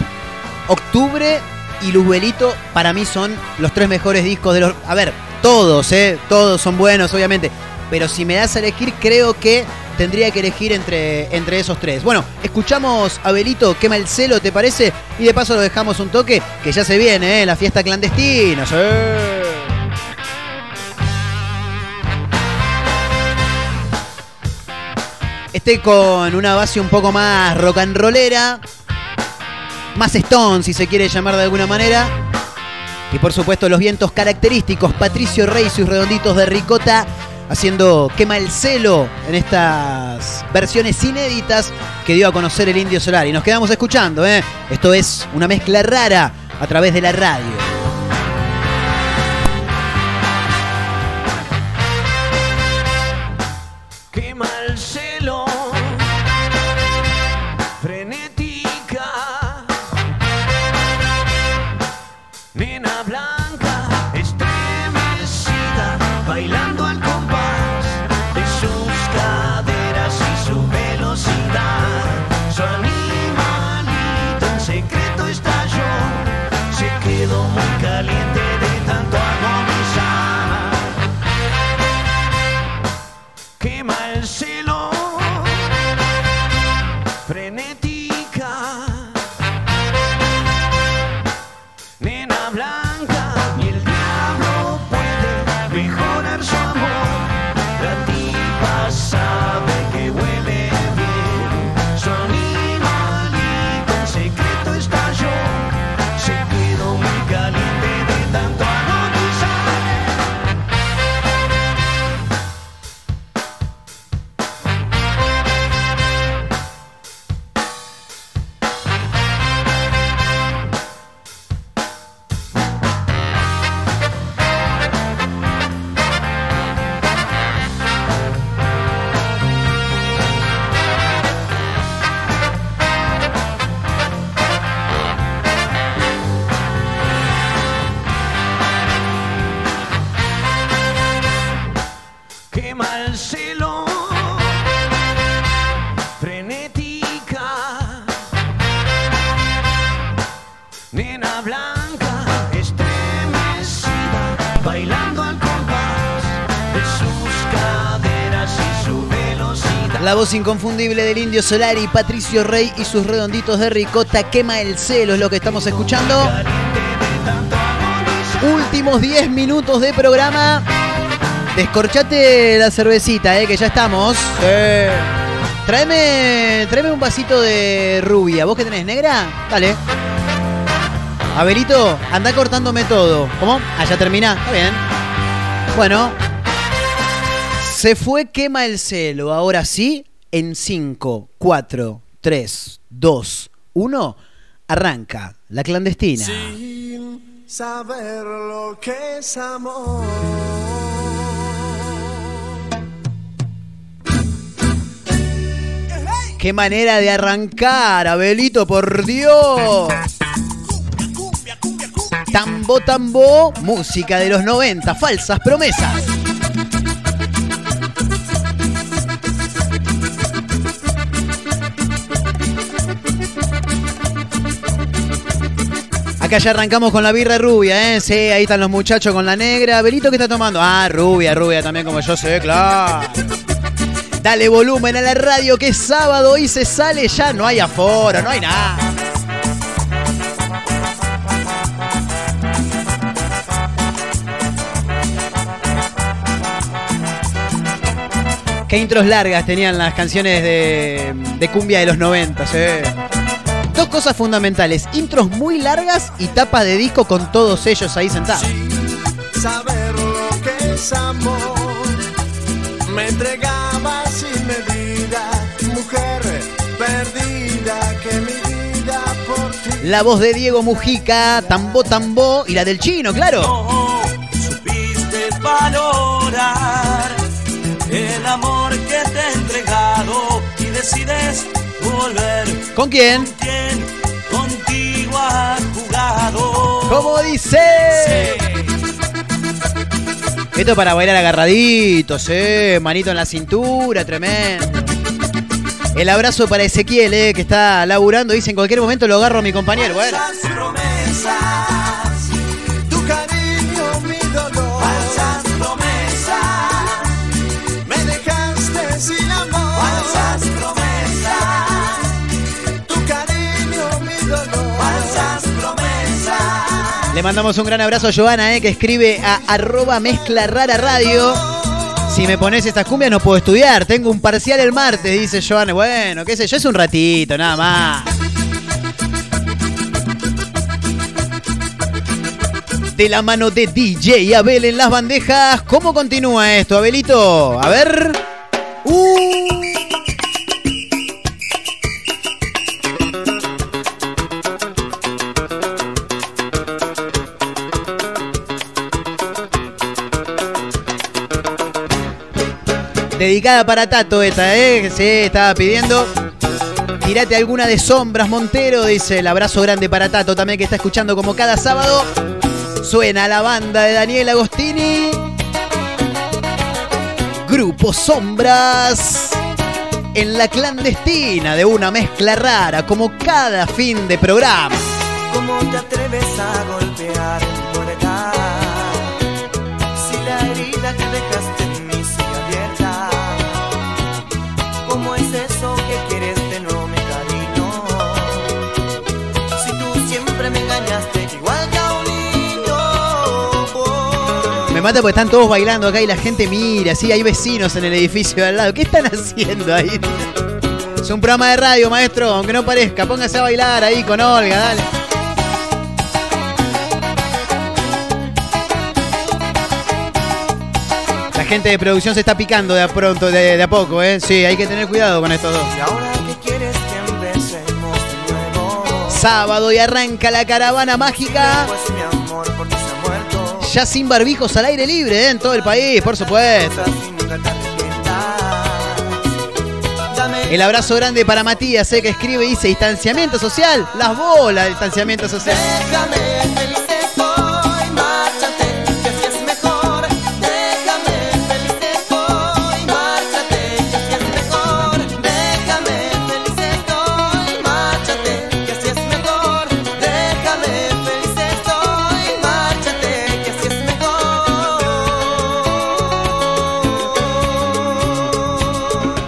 Octubre y Luzbelito. Para mí son los tres mejores discos de los. A ver, todos, eh, todos son buenos, obviamente. Pero si me das a elegir, creo que tendría que elegir entre, entre esos tres. Bueno, escuchamos a Belito, quema el celo, ¿te parece? Y de paso lo dejamos un toque, que ya se viene, ¿eh? La fiesta clandestina. ¡sí! Este con una base un poco más rock and rollera, más stone si se quiere llamar de alguna manera. Y por supuesto los vientos característicos, Patricio Rey y sus redonditos de ricota haciendo quema el celo en estas versiones inéditas que dio a conocer el Indio Solar. Y nos quedamos escuchando, ¿eh? Esto es una mezcla rara a través de la radio. Voz inconfundible del Indio Solari, Patricio Rey y sus redonditos de ricota quema el celo, es lo que estamos escuchando. Últimos 10 minutos de programa. Descorchate la cervecita, eh, que ya estamos. Tráeme, tráeme un vasito de rubia. ¿Vos que tenés negra? Dale. Abelito, anda cortándome todo. ¿Cómo? Ah, ya termina. Está bien. Bueno. Se fue quema el celo. Ahora sí, en 5, 4, 3, 2, 1, arranca la clandestina. Sin saber lo que es amor. Qué manera de arrancar, Abelito, por Dios. Tambo, tambo, música de los 90, falsas promesas. Acá ya arrancamos con la birra rubia, ¿eh? Sí, ahí están los muchachos con la negra. Abelito, ¿qué está tomando? Ah, rubia, rubia también como yo sé, claro. Dale volumen a la radio que es sábado y se sale ya, no hay aforo, no hay nada. Qué intros largas tenían las canciones de, cumbia de los 90, ¿sí? Dos cosas fundamentales, intros muy largas y tapas de disco con todos ellos ahí sentados. Saber lo que es amor. Me entregaba sin medida, mujer perdida, que mi vida por ti. La voz de Diego Mujica, tambo tambo y la del chino, claro. No supiste valorar el amor que te he entregado y decides volver. ¿Con quién? ¿Quién contigo ha jugado? ¿Cómo dice? Esto para bailar agarraditos, eh. Manito en la cintura, tremendo. El abrazo para Ezequiel, eh, que está laburando. Dice, en cualquier momento lo agarro a mi compañero. Bueno. Le mandamos un gran abrazo a Joana, eh, que escribe a arroba mezcla rara radio. si me pones estas cumbias no puedo estudiar. Tengo un parcial el martes, dice Joan. Bueno, qué sé yo, es un ratito, nada más. De la mano de DJ Abel en las bandejas. ¿Cómo continúa esto, Abelito? A ver. Uh. Dedicada para Tato esta, ¿eh? Que Sí, estaba pidiendo. Tírate alguna de sombras, Montero, dice el abrazo grande para Tato también que está escuchando como cada sábado. Suena la banda de Daniel Agostini. Grupo Sombras. En la clandestina de una mezcla rara, como cada fin de programa. ¿Cómo te atreves a golpear mi puerta? Si la herida que dejaste Me mata porque están todos bailando acá y la gente mira, sí, hay vecinos en el edificio de al lado. ¿Qué están haciendo ahí? Es un programa de radio, maestro, aunque no parezca. Póngase a bailar ahí con Olga, dale. La gente de producción se está picando de a pronto, de, de a poco, ¿eh? Sí, hay que tener cuidado con estos dos. Y ahora que quieres que empecemos de nuevo. Sábado y arranca la caravana mágica. Pues mi amor por Ya sin barbijos al aire libre, ¿eh? En todo el país, por supuesto. El abrazo grande para Matías, eh, que escribe y dice distanciamiento social. Las bolas de distanciamiento social.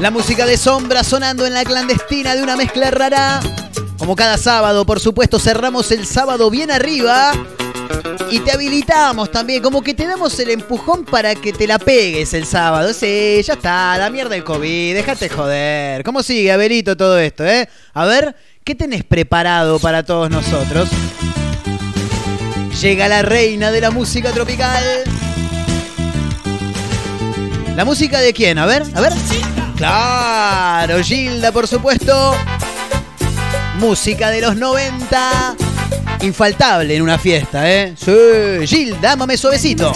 La música de sombra sonando en la clandestina de una mezcla rara. Como cada sábado, por supuesto, cerramos el sábado bien arriba. Y te habilitamos también, como que te damos el empujón para que te la pegues el sábado. Sí, ya está, la mierda del COVID, déjate joder. ¿Cómo sigue, Abelito, todo esto, eh? A ver, ¿qué tenés preparado para todos nosotros? Llega la reina de la música tropical. ¿La música de quién? A ver, a ver. Claro, Gilda, por supuesto. Música de los 90. Infaltable en una fiesta, ¿eh? Sí, Gilda, mame suavecito.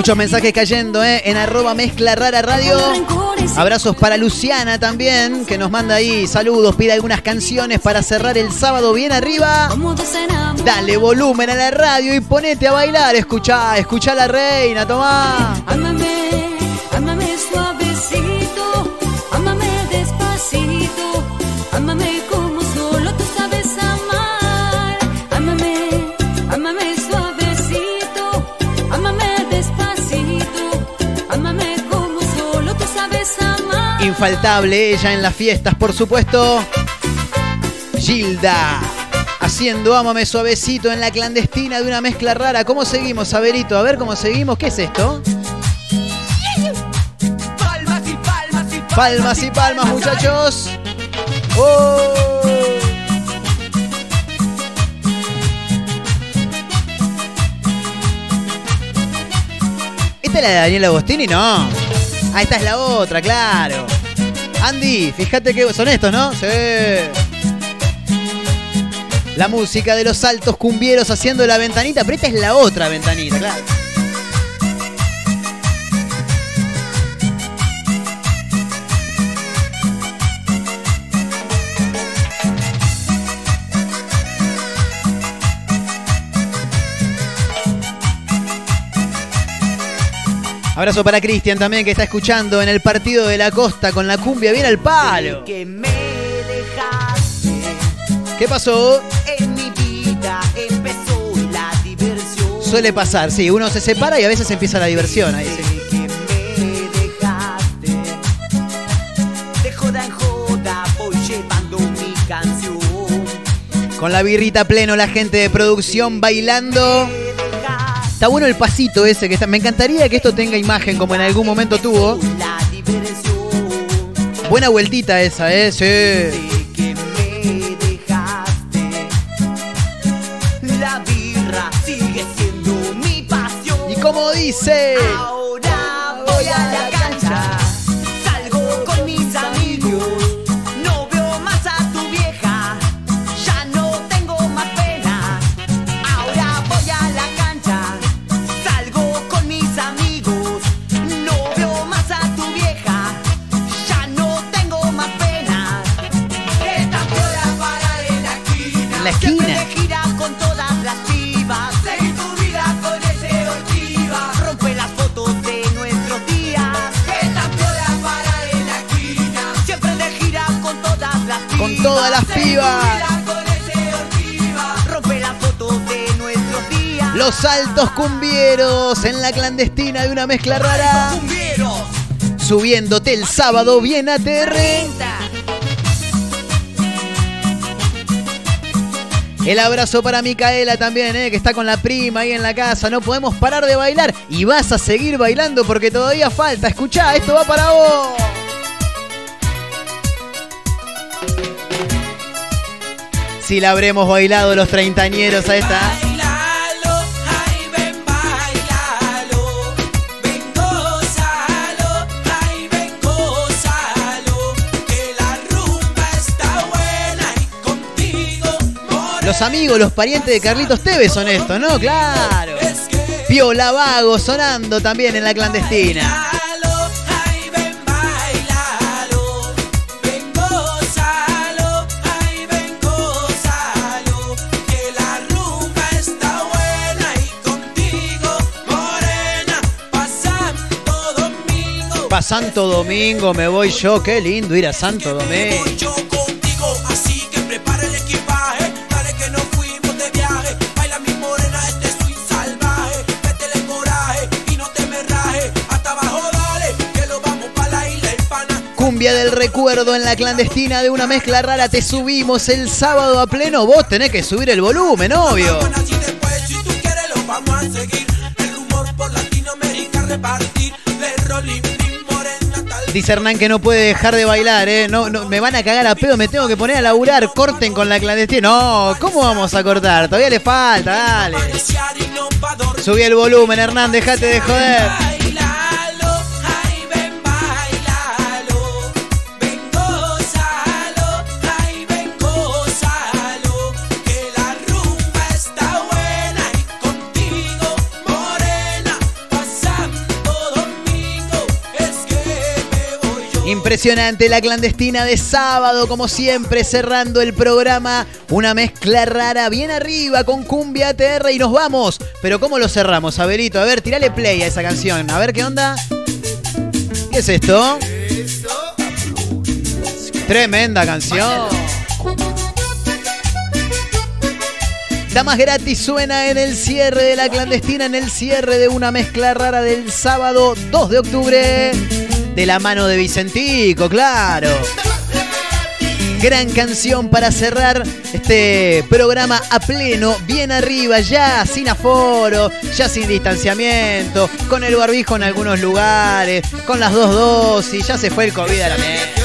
Muchos mensajes cayendo, ¿eh? En arroba mezcla rara radio. Abrazos para Luciana también, que nos manda ahí saludos, pide algunas canciones para cerrar el sábado bien arriba. Dale volumen a la radio y ponete a bailar. Escuchá, escuchá a la reina, tomá. Infaltable ella en las fiestas, por supuesto. Gilda. Haciendo Ámame suavecito en la clandestina de una mezcla rara. ¿Cómo seguimos, Averito? A ver cómo seguimos. ¿Qué es esto? Palmas y palmas y Palmas y palmas, muchachos. ¡Oh! ¿Esta es la de Daniel Agostini? No. Ah, esta es la otra, claro. Andy, fíjate que son estos, ¿no? Sí. La música de los saltos cumbieros haciendo la ventanita, pero esta es la otra ventanita, claro. Abrazo para Cristian también que está escuchando en el partido de la costa con la cumbia bien al palo. Que me dejaste ¿Qué pasó? en mi vida empezó la diversión. Suele pasar, sí, uno se separa y a veces empieza la diversión ahí, sí. Con la birrita pleno, la gente de producción bailando. Está bueno el pasito ese que está. Me encantaría que esto tenga imagen como en algún momento tuvo. Buena vueltita esa, ¿eh? Sí. de que me dejaste. La birra sigue siendo mi pasión. Y como dice. Ortiva. Rompe las fotos de nuestros días. Los altos cumbieros en la clandestina de una mezcla rara. Subiéndote el sábado bien a. El abrazo para Micaela también, eh, que está con la prima ahí en la casa. No podemos parar de bailar. Y vas a seguir bailando porque todavía falta. Escuchá, esto va para vos. Si la habremos bailado los treintañeros a esta. Bailalo, ay ven, bailalo, ven, gózalo, ay ven, gózalo, que la rumba está buena y contigo, morena, Los amigos, los parientes de Carlitos Tevez son estos, ¿no? Claro. Piola Vago sonando también en la clandestina. Santo Domingo me voy yo, qué lindo ir a Santo Domingo. Este. Cumbia del recuerdo en la clandestina de una mezcla rara. Te subimos el sábado a pleno. Vos tenés que subir el volumen, obvio. Dice Hernán que no puede dejar de bailar, ¿eh? No, no, me van a cagar a pedo, me tengo que poner a laburar. Corten con la clandestina. No, ¿cómo vamos a cortar? Todavía le falta, dale. Subí el volumen, Hernán, dejate de joder. Impresionante la clandestina de sábado, como siempre, cerrando el programa. Una mezcla rara bien arriba con cumbia TR y nos vamos. Pero ¿cómo lo cerramos, Abelito? A ver, tirale play a esa canción. A ver qué onda. ¿Qué es esto? Tremenda canción. Damas gratis suena en el cierre de la clandestina, en el cierre de una mezcla rara del sábado 2 de octubre. De la mano de Vicentico, claro. Gran canción para cerrar este programa a pleno, bien arriba, ya sin aforo, ya sin distanciamiento, con el barbijo en algunos lugares, con las dos dosis, ya se fue el COVID a la mierda.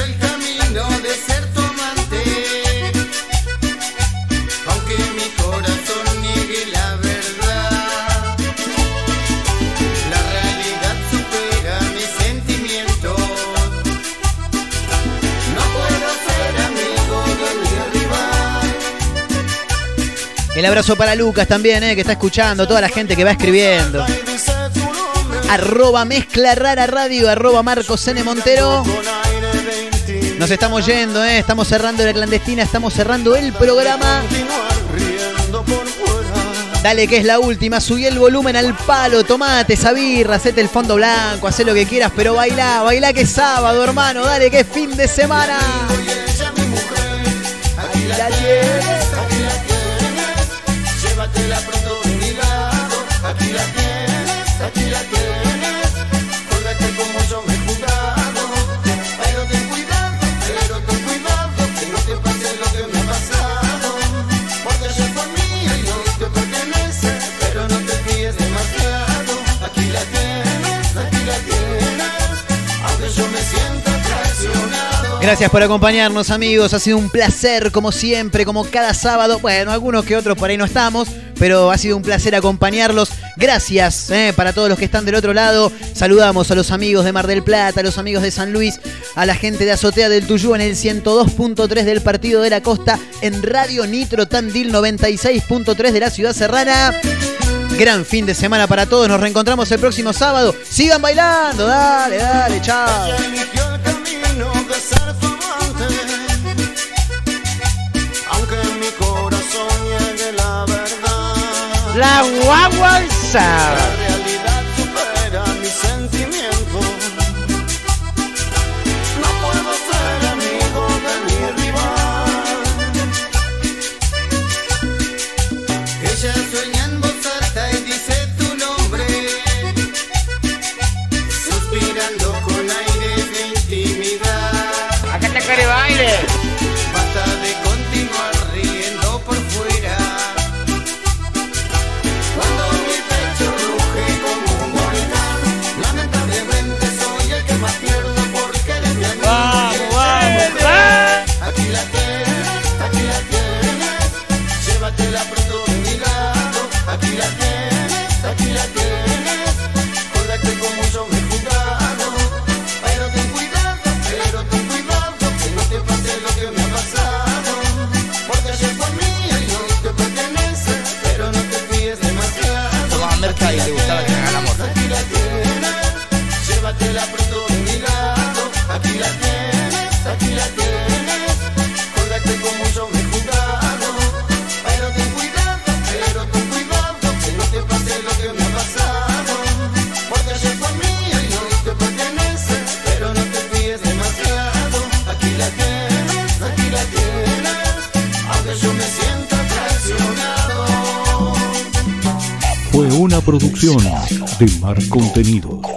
El abrazo para Lucas también, eh, que está escuchando, toda la gente que va escribiendo. Arroba mezcla rara radio, arroba Marcos N. Montero. Nos estamos yendo, eh, estamos cerrando la clandestina, estamos cerrando el programa. Dale que es la última, subí el volumen al palo, tomate esa birra, hacete el fondo blanco, hacé lo que quieras, pero bailá, bailá que es sábado, hermano, dale que es fin de semana. Gracias por acompañarnos amigos, ha sido un placer como siempre, como cada sábado. Bueno, algunos que otros por ahí no estamos, pero ha sido un placer acompañarlos. Gracias eh, para todos los que están del otro lado. Saludamos a los amigos de Mar del Plata, a los amigos de San Luis, a la gente de Azotea del Tuyú en el 102.3 del Partido de la Costa, en Radio Nitro Tandil 96.3 de la Ciudad Serrana. Gran fin de semana para todos, nos reencontramos el próximo sábado. Sigan bailando, dale, dale, chao. la guagua alzada. de Mar Contenidos.